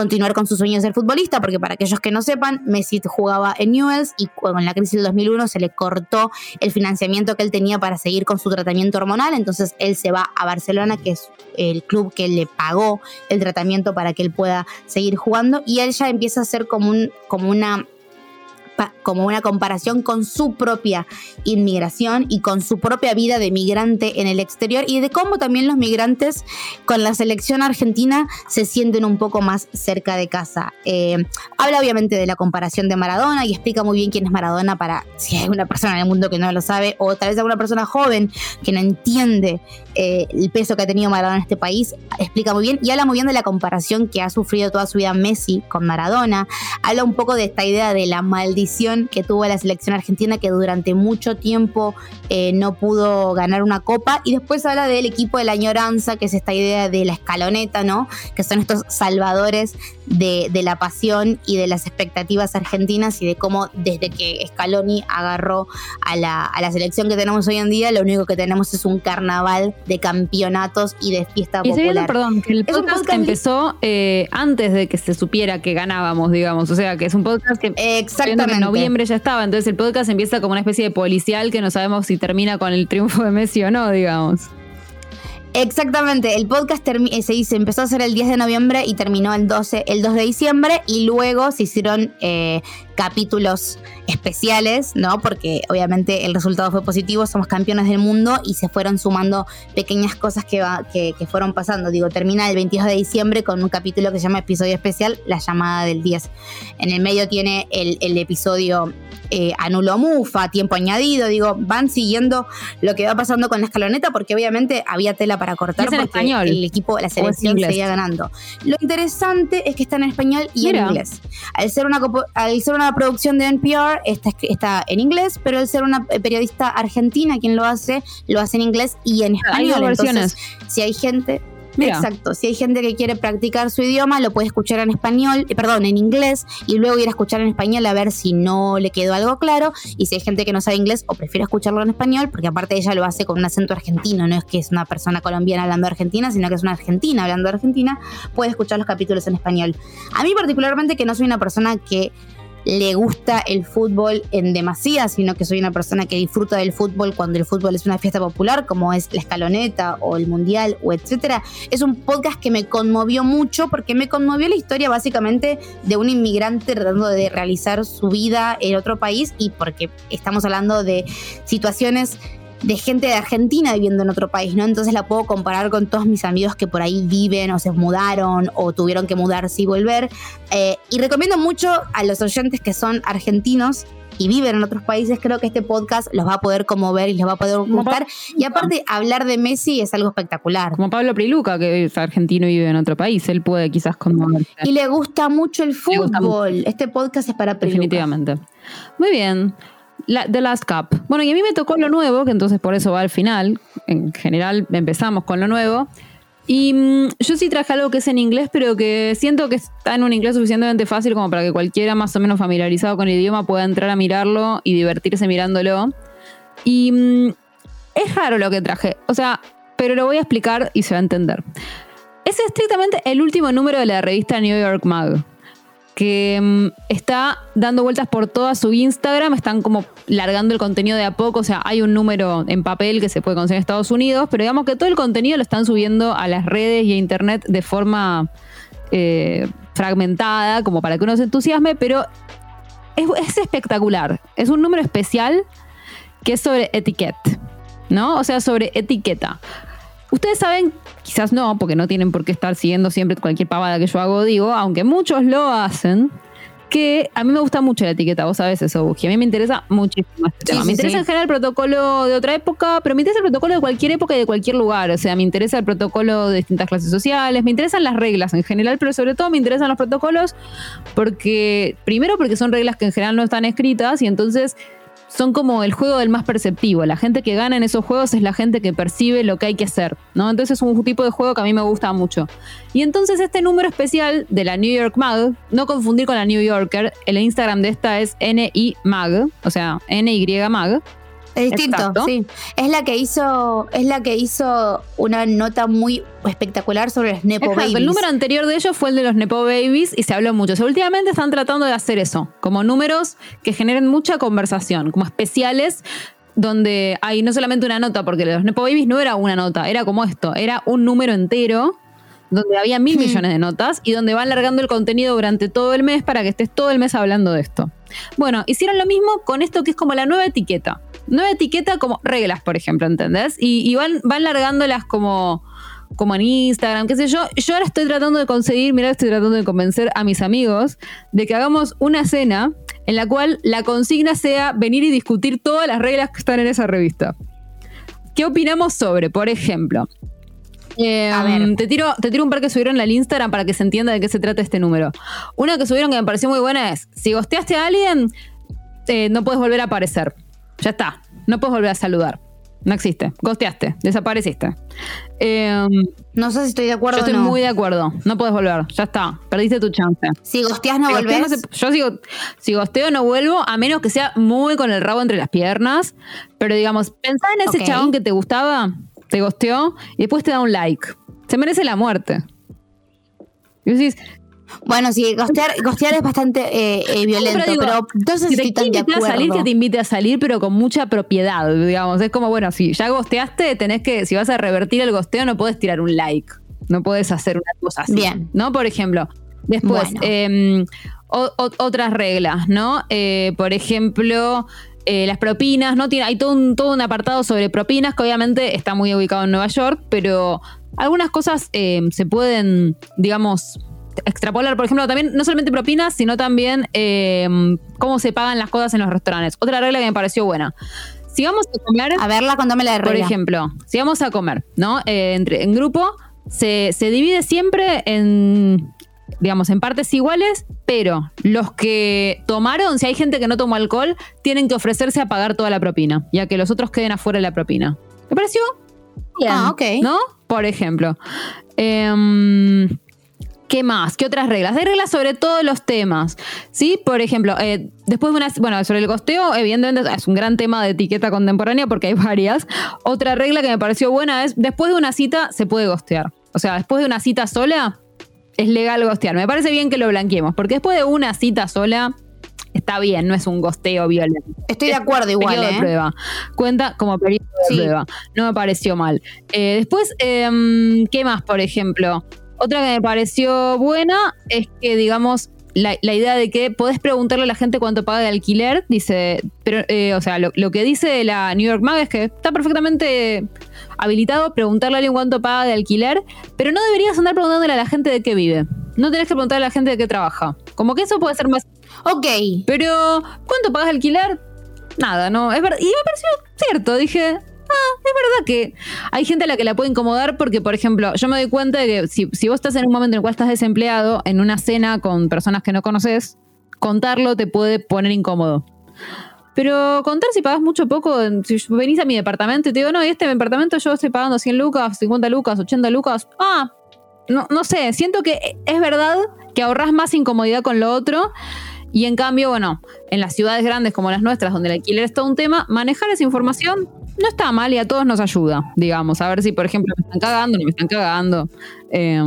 continuar con sus sueños de ser futbolista, porque para aquellos que no sepan, Messi jugaba en Newell's y con la crisis del 2001 se le cortó el financiamiento que él tenía para seguir con su tratamiento hormonal, entonces él se va a Barcelona, que es el club que le pagó el tratamiento para que él pueda seguir jugando, y él ya empieza a ser como, un, como una como una comparación con su propia inmigración y con su propia vida de migrante en el exterior y de cómo también los migrantes con la selección argentina se sienten un poco más cerca de casa. Eh, habla obviamente de la comparación de Maradona y explica muy bien quién es Maradona para si hay una persona en el mundo que no lo sabe o tal vez alguna persona joven que no entiende eh, el peso que ha tenido Maradona en este país, explica muy bien y habla muy bien de la comparación que ha sufrido toda su vida Messi con Maradona. Habla un poco de esta idea de la maldición que tuvo la selección argentina que durante mucho tiempo eh, no pudo ganar una copa y después habla del equipo de la añoranza, que es esta idea de la escaloneta, ¿no? Que son estos salvadores de, de la pasión y de las expectativas argentinas y de cómo desde que Scaloni agarró a la, a la selección que tenemos hoy en día, lo único que tenemos es un carnaval de campeonatos y de fiesta y popular. perdón, que el podcast, empezó eh, antes de que se supiera que ganábamos, digamos. O sea, que es un podcast que Exactamente. En noviembre ya estaba. Entonces el podcast empieza como una especie de policial que no sabemos si termina con el triunfo de Messi o no, digamos. Exactamente, el podcast eh, se dice, empezó a hacer el 10 de noviembre y terminó el 12, el 2 de diciembre y luego se hicieron eh, capítulos especiales, ¿no? Porque obviamente el resultado fue positivo, somos campeones del mundo y se fueron sumando pequeñas cosas que, que, fueron pasando. Digo, termina el 22 de diciembre con un capítulo que se llama episodio especial, la llamada del 10. En el medio tiene el, el episodio eh, anulo mufa, tiempo añadido, digo, van siguiendo lo que va pasando con la escaloneta porque obviamente había tela para cortar porque español, el equipo, la selección seguía ganando. Lo interesante es que está en español y en inglés. Al ser, una, al ser una producción de NPR, está, está en inglés, pero al ser una periodista argentina quien lo hace, lo hace en inglés y en español. Entonces, si hay gente, Exacto. Si hay gente que quiere practicar su idioma, lo puede escuchar en español, eh, perdón, en inglés, y luego ir a escuchar en español a ver si no le quedó algo claro. Y si hay gente que no sabe inglés o prefiere escucharlo en español, porque aparte ella lo hace con un acento argentino, no es que es una persona colombiana hablando argentina, sino que es una argentina hablando argentina, puede escuchar los capítulos en español. A mí particularmente que no soy una persona que le gusta el fútbol en demasía, sino que soy una persona que disfruta del fútbol cuando el fútbol es una fiesta popular, como es la escaloneta o el mundial o etcétera. Es un podcast que me conmovió mucho porque me conmovió la historia básicamente de un inmigrante tratando de realizar su vida en otro país y porque estamos hablando de situaciones de gente de Argentina viviendo en otro país, ¿no? Entonces la puedo comparar con todos mis amigos que por ahí viven o se mudaron o tuvieron que mudarse y volver. Eh, y recomiendo mucho a los oyentes que son argentinos y viven en otros países, creo que este podcast los va a poder conmover y les va a poder gustar. Y aparte, hablar de Messi es algo espectacular. Como Pablo Priluca, que es argentino y vive en otro país, él puede quizás conmover. Y le gusta mucho el fútbol. Este podcast es para Priluca. Definitivamente. Muy bien. The Last Cup. Bueno, y a mí me tocó lo nuevo, que entonces por eso va al final. En general empezamos con lo nuevo. Y mm, yo sí traje algo que es en inglés, pero que siento que está en un inglés suficientemente fácil como para que cualquiera más o menos familiarizado con el idioma pueda entrar a mirarlo y divertirse mirándolo. Y mm, es raro lo que traje, o sea, pero lo voy a explicar y se va a entender. Es estrictamente el último número de la revista New York Mag que mm, está dando vueltas por toda su Instagram, están como largando el contenido de a poco, o sea, hay un número en papel que se puede conseguir en Estados Unidos, pero digamos que todo el contenido lo están subiendo a las redes y a internet de forma eh, fragmentada, como para que uno se entusiasme, pero es, es espectacular, es un número especial que es sobre etiquette, ¿no? O sea, sobre etiqueta. Ustedes saben, quizás no, porque no tienen por qué estar siguiendo siempre cualquier pavada que yo hago, digo, aunque muchos lo hacen, que a mí me gusta mucho la etiqueta, vos sabés eso, Buji. A mí me interesa muchísimo este tema. me interesa en general el protocolo de otra época, pero me interesa el protocolo de cualquier época y de cualquier lugar. O sea, me interesa el protocolo de distintas clases sociales, me interesan las reglas en general, pero sobre todo me interesan los protocolos porque, primero porque son reglas que en general no están escritas y entonces son como el juego del más perceptivo. La gente que gana en esos juegos es la gente que percibe lo que hay que hacer, ¿no? Entonces es un tipo de juego que a mí me gusta mucho. Y entonces este número especial de la New York Mag, no confundir con la New Yorker, el Instagram de esta es NY Mag, o sea, NY Mag. Es distinto, Exacto. sí. Es la que hizo, es la que hizo una nota muy espectacular sobre los Nepo Exacto, Babies. el número anterior de ellos fue el de los Nepo Babies y se habló mucho. O sea, últimamente están tratando de hacer eso, como números que generen mucha conversación, como especiales donde hay no solamente una nota, porque los Nepo Babies no era una nota, era como esto, era un número entero donde había mil millones de notas y donde van largando el contenido durante todo el mes para que estés todo el mes hablando de esto. Bueno, hicieron lo mismo con esto que es como la nueva etiqueta. Nueva etiqueta como reglas, por ejemplo, ¿entendés? Y, y van, van largándolas como, como en Instagram, qué sé yo. Yo ahora estoy tratando de conseguir, mira, estoy tratando de convencer a mis amigos de que hagamos una cena en la cual la consigna sea venir y discutir todas las reglas que están en esa revista. ¿Qué opinamos sobre, por ejemplo? Eh, A ver. Te tiro, te tiro un par que subieron en el Instagram para que se entienda de qué se trata este número. Una que subieron que me pareció muy buena es: si gosteaste a alguien, eh, no puedes volver a aparecer. Ya está. No puedes volver a saludar. No existe. Gosteaste. Desapareciste. Eh, No sé si estoy de acuerdo yo estoy o no. muy de acuerdo. No puedes volver. Ya está. Perdiste tu chance. Si gosteás no Si volvés. no se- yo sigo, si gosteo no vuelvo, a menos que sea muy con el rabo entre las piernas. Pero digamos, pensá en ese Ok. chabón que te gustaba, te gosteó y después te da un like. Se merece la muerte. Y decís, Bueno, sí, gostear, gostear es bastante eh, eh, violento, pero pero, digo, sé si te estoy de invitar a acuerdo. salir, que te invite a salir, pero con mucha propiedad, digamos. Es como, bueno, si ya gosteaste, tenés que, si vas a revertir el gosteo, no puedes tirar un like. No puedes hacer una cosa así. Bien. ¿No? Por ejemplo. Después, Bueno. eh, o- o- otras reglas, ¿no? Eh, por ejemplo, eh, las propinas, ¿no? Tiene, hay todo un, todo un apartado sobre propinas que obviamente está muy ubicado en Nueva York, pero algunas cosas eh, se pueden, digamos, extrapolar. Por ejemplo, también no solamente propinas, sino también eh, cómo se pagan las cosas en los restaurantes. Otra regla que me pareció buena. Si vamos a comer, A verla, contame la de por regla. ejemplo, si vamos a comer, ¿no? Eh, entre, en grupo, se, se divide siempre en, digamos, en partes iguales, pero los que tomaron, si hay gente que no tomó alcohol, tienen que ofrecerse a pagar toda la propina, ya que los otros queden afuera de la propina. ¿Me pareció? Bien, Ah, ok. ¿No? Por ejemplo. Em, ¿Qué más? ¿Qué otras reglas? Hay reglas sobre todos los temas. ¿Sí? Por ejemplo, eh, después de una. Bueno, sobre el costeo, evidentemente es un gran tema de etiqueta contemporánea porque hay [laughs] varias. Otra regla que me pareció buena es: después de una cita se puede gostear. O sea, después de una cita sola es legal gostear. Me parece bien que lo blanqueemos porque después de una cita sola está bien, no es un gosteo violento Estoy de acuerdo igual, periodo de ¿eh? prueba. Cuenta como periodo de prueba. No me pareció mal. Eh, después, em, ¿qué más, por ejemplo? Otra que me pareció buena es que, digamos, la, la idea de que podés preguntarle a la gente cuánto paga de alquiler, dice, pero, eh, o sea, lo, lo que dice la New York Mag es que está perfectamente habilitado preguntarle a alguien cuánto paga de alquiler, pero no deberías andar preguntándole a la gente de qué vive. No tenés que preguntarle a la gente de qué trabaja. Como que eso puede ser más Ok. pero, ¿cuánto pagas de alquiler? Nada, no. Es verdad. Y me pareció cierto. Dije, ah, es verdad que hay gente a la que la puede incomodar porque, por ejemplo, yo me doy cuenta de que si, si vos estás en un momento en el cual estás desempleado, en una cena con personas que no conoces, contarlo te puede poner incómodo. Pero contar si pagas mucho o poco, si venís a mi departamento y te digo, no, este departamento yo estoy pagando 100 lucas, 50 lucas, 80 lucas, ah, no, no sé, siento que es verdad que ahorras más incomodidad con lo otro y en cambio, bueno, en las ciudades grandes como las nuestras, donde el alquiler es todo un tema, manejar esa información no está mal y a todos nos ayuda, digamos, a ver si, por ejemplo, me están cagando, no me están cagando. Eh,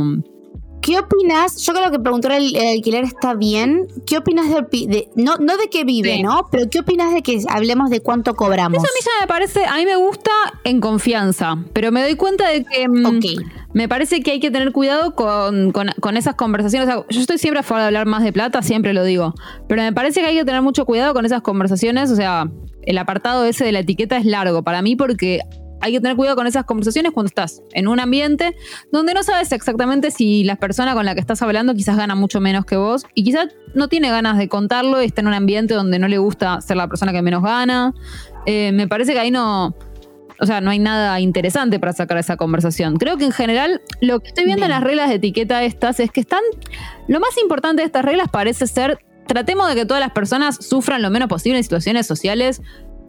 ¿Qué opinas? Yo creo que preguntar el, el alquiler está bien. ¿Qué opinas de, de- no, no de qué vive, Sí. ¿no? Pero ¿qué opinas de que hablemos de cuánto cobramos? Eso a mí ya me parece, a mí me gusta en confianza, pero me doy cuenta de que mm, Ok. me parece que hay que tener cuidado con, con- con esas conversaciones. O sea, yo estoy siempre a favor de hablar más de plata, siempre lo digo, pero me parece que hay que tener mucho cuidado con esas conversaciones. O sea, el apartado ese de la etiqueta es largo para mí porque hay que tener cuidado con esas conversaciones cuando estás en un ambiente donde no sabes exactamente si la persona con la que estás hablando quizás gana mucho menos que vos y quizás no tiene ganas de contarlo y está en un ambiente donde no le gusta ser la persona que menos gana. Eh, me parece que ahí no, o sea, no hay nada interesante para sacar esa conversación. Creo que en general lo que estoy viendo en las reglas de etiqueta estas es que están, lo más importante de estas reglas parece ser, tratemos de que todas las personas sufran lo menos posible en situaciones sociales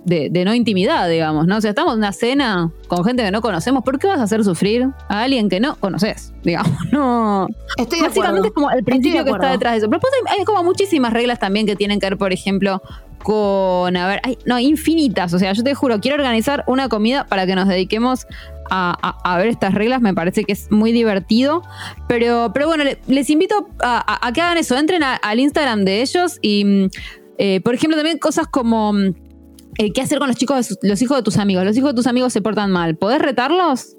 de, de no intimidad, digamos, ¿no? O sea, estamos en una cena con gente que no conocemos, ¿por qué vas a hacer sufrir a alguien que no conoces? Digamos, [laughs] no. Estoy Básicamente es como el principio de que está detrás de eso. Pero después hay, hay como muchísimas reglas también que tienen que ver, por ejemplo, con, a ver, hay- no, infinitas. O sea, yo te juro, quiero organizar una comida para que nos dediquemos a, a- a ver estas reglas. Me parece que es muy divertido. Pero, pero bueno, le- les invito a, a- que hagan eso. Entren al Instagram de ellos y, mm, eh, por ejemplo, también cosas como... eh, ¿Qué hacer con los chicos, de sus- los hijos de tus amigos? Los hijos de tus amigos se portan mal. ¿Podés retarlos?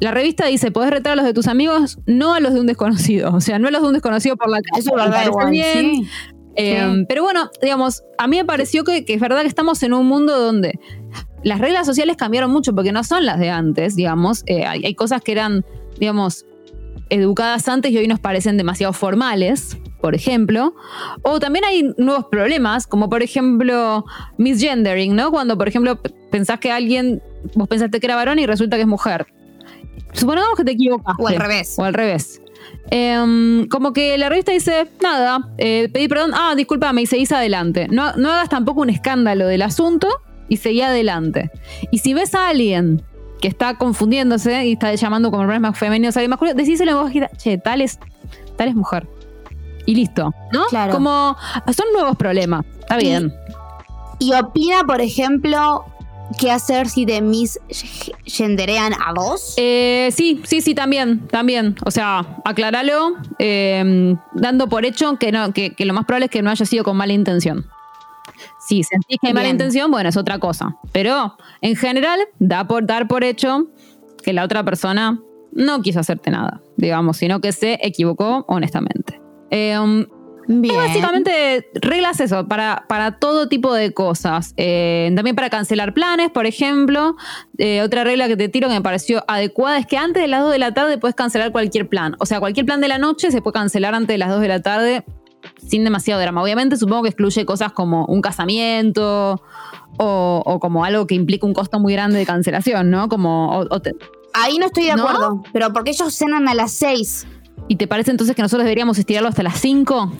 La revista dice, podés retar a los de tus amigos, no a los de un desconocido. O sea, no a los de un desconocido por la calle. Eso bien. sí. Eh, Sí. Pero bueno, digamos, a mí me pareció que, que es verdad que estamos en un mundo donde las reglas sociales cambiaron mucho porque no son las de antes, digamos. Eh, hay, hay cosas que eran, digamos, educadas antes y hoy nos parecen demasiado formales, por ejemplo. O también hay nuevos problemas, como por ejemplo misgendering, ¿no? Cuando, por ejemplo, pensás que alguien, vos pensaste que era varón y resulta que es mujer. Supongamos que te equivocaste. O al revés. O al revés. Em, como que la revista dice, nada, eh, pedí perdón, ah, discúlpame, y seguís adelante. No, no hagas tampoco un escándalo del asunto y seguí adelante. Y si ves a alguien que está confundiéndose y está llamando como roles más femeninos a alguien masculino, decíselo en voz che, tal es, tal es mujer. Y listo, ¿no? Claro. Como son nuevos problemas, está bien. Y opina, por ejemplo, qué hacer si de mis genderean a dos. Eh, sí, sí, sí, también, también. O sea, aclaralo, eh, dando por hecho que, no, que, que lo más probable es que no haya sido con mala intención. Si sentís que hay mala intención, bueno, es otra cosa. Pero en general, da por dar por hecho que la otra persona no quiso hacerte nada, digamos, sino que se equivocó honestamente. Eh, um, Bien. Básicamente, reglas eso, para, para todo tipo de cosas. Eh, también para cancelar planes, por ejemplo. Eh, otra regla que te tiro que me pareció adecuada es que antes de las 2 de la tarde puedes cancelar cualquier plan. O sea, cualquier plan de la noche se puede cancelar antes de las 2 de la tarde sin demasiado drama. Obviamente, supongo que excluye cosas como un casamiento o, o como algo que implica un costo muy grande de cancelación, ¿no? Como, o- o te- Ahí no estoy de ¿No? acuerdo. Pero porque ellos cenan a las seis. ¿Y te parece entonces que nosotros deberíamos estirarlo hasta las 5?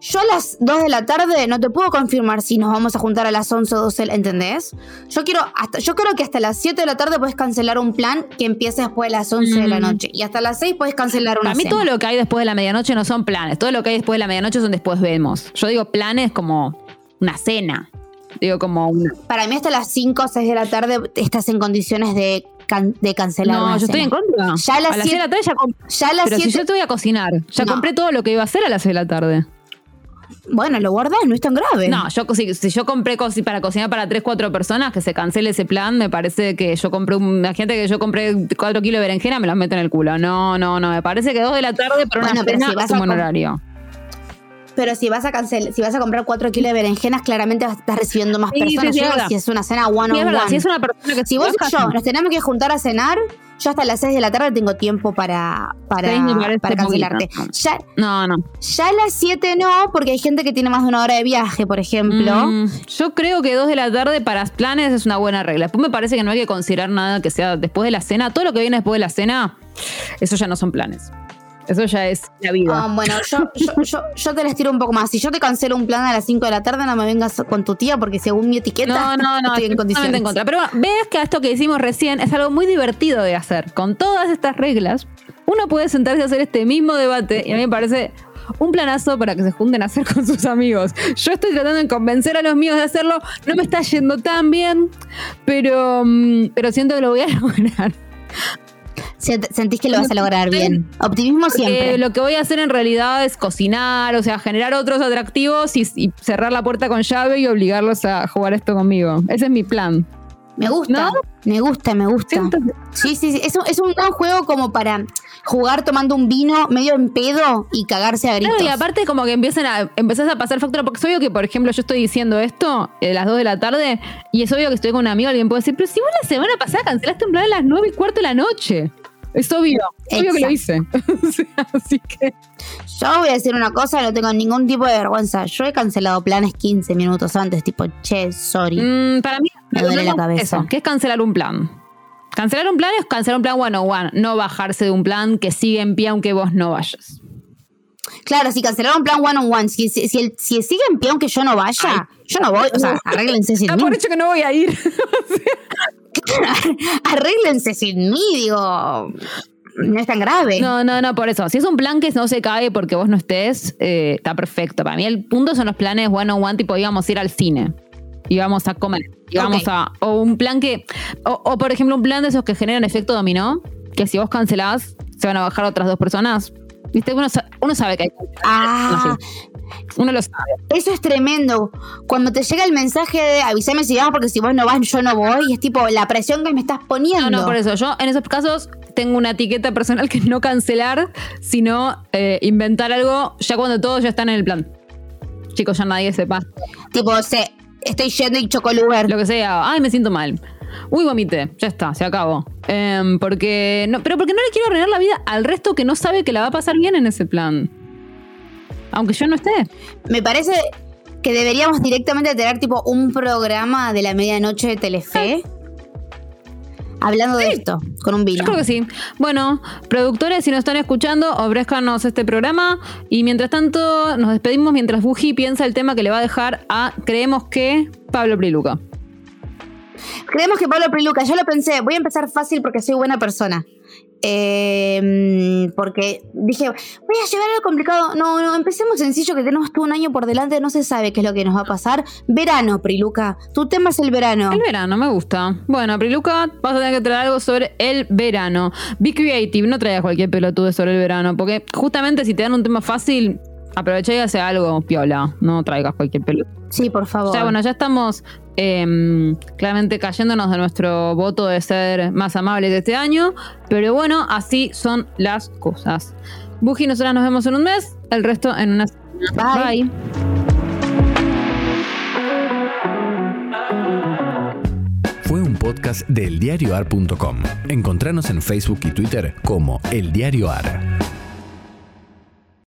Yo a las 2 de la tarde no te puedo confirmar si nos vamos a juntar a las 11 o 12, ¿entendés? Yo quiero hasta yo creo que hasta las 7 de la tarde puedes cancelar un plan que empiece después de las 11 de la Mm. noche y hasta las 6 puedes cancelar una Para mí cena. todo lo que hay después de la medianoche no son planes. Todo lo que hay después de la medianoche son después vemos. Yo digo planes como una cena. Digo como una... Para mí hasta las 5 o 6 de la tarde estás en condiciones de, can- de cancelar No, una yo estoy en contra. Ya a las a las siete- 6 de la tarde ya Ya a las Pero si 7 yo te voy a cocinar, ya No. compré todo lo que iba a hacer a las 6 de la tarde. Bueno, lo guardás, no es tan grave. No, yo si, si yo compré coci- para cocinar para 3, 4 personas, que se cancele ese plan, me parece que yo compré un... Imagínate que yo compré 4 kilos de berenjena, me los meto en el culo. No, no, no. Me parece que 2 de la tarde para Bueno, una cena si es un buen horario. Pero si vas a cancelar, si vas a comprar 4 kilos de berenjenas, claramente vas a estar recibiendo más Sí, sí, personas. sí, Yo digo, si es una cena one on verdad, one. si es una persona que Si vos y yo nos tenemos que juntar a cenar, yo hasta las 6 de la tarde tengo tiempo para, para, cancelarte. Ya, No, no. ya a las 7 no, porque hay gente que tiene más de una hora de viaje, por ejemplo. Mm, yo creo que 2 de la tarde para planes es una buena regla. Después me parece que no hay que considerar nada que sea después de la cena. Todo lo que viene después de la cena, eso ya no son planes. Eso ya es la vida. Ah, bueno, yo, yo, yo, yo te les tiro un poco más. Si yo te cancelo un plan a las 5 de la tarde, no me vengas con tu tía, porque según mi etiqueta, No, no, no, estoy en condiciones. en contra. Pero bueno, ves que esto que hicimos recién es algo muy divertido de hacer. Con todas estas reglas, uno puede sentarse a hacer este mismo debate y a mí me parece un planazo para que se junten a hacer con sus amigos. Yo estoy tratando de convencer a los míos de hacerlo, no me está yendo tan bien, pero, mm, pero siento que lo voy a [laughs] lograr. Sent- Sentís que lo vas a lograr bien. Optimismo siempre. Eh, lo que voy a hacer en realidad es cocinar, o sea, generar otros atractivos y, y cerrar la puerta con llave y obligarlos a jugar esto conmigo. Ese es mi plan. Me gusta, ¿No? me gusta, me gusta. Siento Sí, sí, sí. Es, un- es un gran juego como para jugar tomando un vino medio en pedo y cagarse a gritos. Claro, y aparte como que empiezan a, empezás a pasar factura, porque es obvio que, por ejemplo, yo estoy diciendo esto eh, a las 2 de la tarde y es obvio que estoy con un amigo, alguien puede decir, pero si vos la semana pasada cancelaste un plan a las 9 y cuarto de la noche. Es obvio, es obvio que lo hice. [laughs] O sea, Así que... Yo voy a decir una cosa, no tengo ningún tipo de vergüenza. Yo he cancelado planes 15 minutos antes, tipo, che, sorry. Mm, para mí, Me duele la cabeza. Eso, que es cancelar un plan. Cancelar un plan es cancelar un plan one on one, no bajarse de un plan que sigue en pie aunque vos no vayas. Claro, si cancelaron plan one on one, si, si, si, el- si siguen peón que yo no vaya, yo no voy. O sea, arréglense sin Da mí. por hecho que no voy a ir. [laughs] arréglense sin mí, digo. No es tan grave. No, no, no, por eso. Si es un plan que no se cae porque vos no estés, eh, está perfecto. Para mí el punto son los planes one on one, tipo íbamos a ir al cine. Íbamos a comer. Íbamos Ok. a. O un plan que. O, o, por ejemplo, un plan de esos que generan efecto dominó. Que si vos cancelás, se van a bajar otras dos personas. ¿Viste? Uno, uno sabe que hay. Ah, Uno lo sabe. eso es tremendo. Cuando te llega el mensaje de avísame si vas, porque si vos no vas, yo no voy. Y es tipo la presión que me estás poniendo. No, no, por eso. Yo en esos casos tengo una etiqueta personal que es no cancelar, sino eh, inventar algo ya cuando todos ya están en el plan. Chicos, ya nadie sepa. Tipo, se, estoy yendo y choco el Uber. Lo que sea. Ay, me siento mal. Uy, vomité. Ya está, se acabó. Em, porque no, pero porque no le quiero arruinar la vida al resto que no sabe que la va a pasar bien en ese plan. Aunque yo no esté. Me parece que deberíamos directamente tener tipo un programa de la medianoche de Telefe. Hablando de esto, con un vino. Yo creo que sí. Bueno, productores, si nos están escuchando, ofrezcanos este programa. Y mientras tanto, nos despedimos mientras Buji piensa el tema que le va a dejar a, creemos que, Pablo Priluca. Creemos que Pablo Priluca, yo lo pensé, voy a empezar fácil porque soy buena persona. Eh, porque dije, voy a llevar algo complicado. No, no, empecemos sencillo, que tenemos todo un año por delante, no se sabe qué es lo que nos va a pasar. Verano, Priluca. Tu tema es el verano. El verano, me gusta. Bueno, Priluca, vas a tener que traer algo sobre el verano. Be creative, no traigas cualquier pelotude sobre el verano, porque justamente si te dan un tema fácil, aprovecha y hace algo piola. No traigas cualquier pelotude. Sí, por favor. Ya, bueno, ya estamos em, claramente cayéndonos de nuestro voto de ser más amables de este año, pero bueno, así son las cosas. Buji, nosotras nos vemos en un mes, el resto en una semana. Bye. Bye. Fue un podcast del diarioar.com. Encontranos en Facebook y Twitter como El Diario Ar.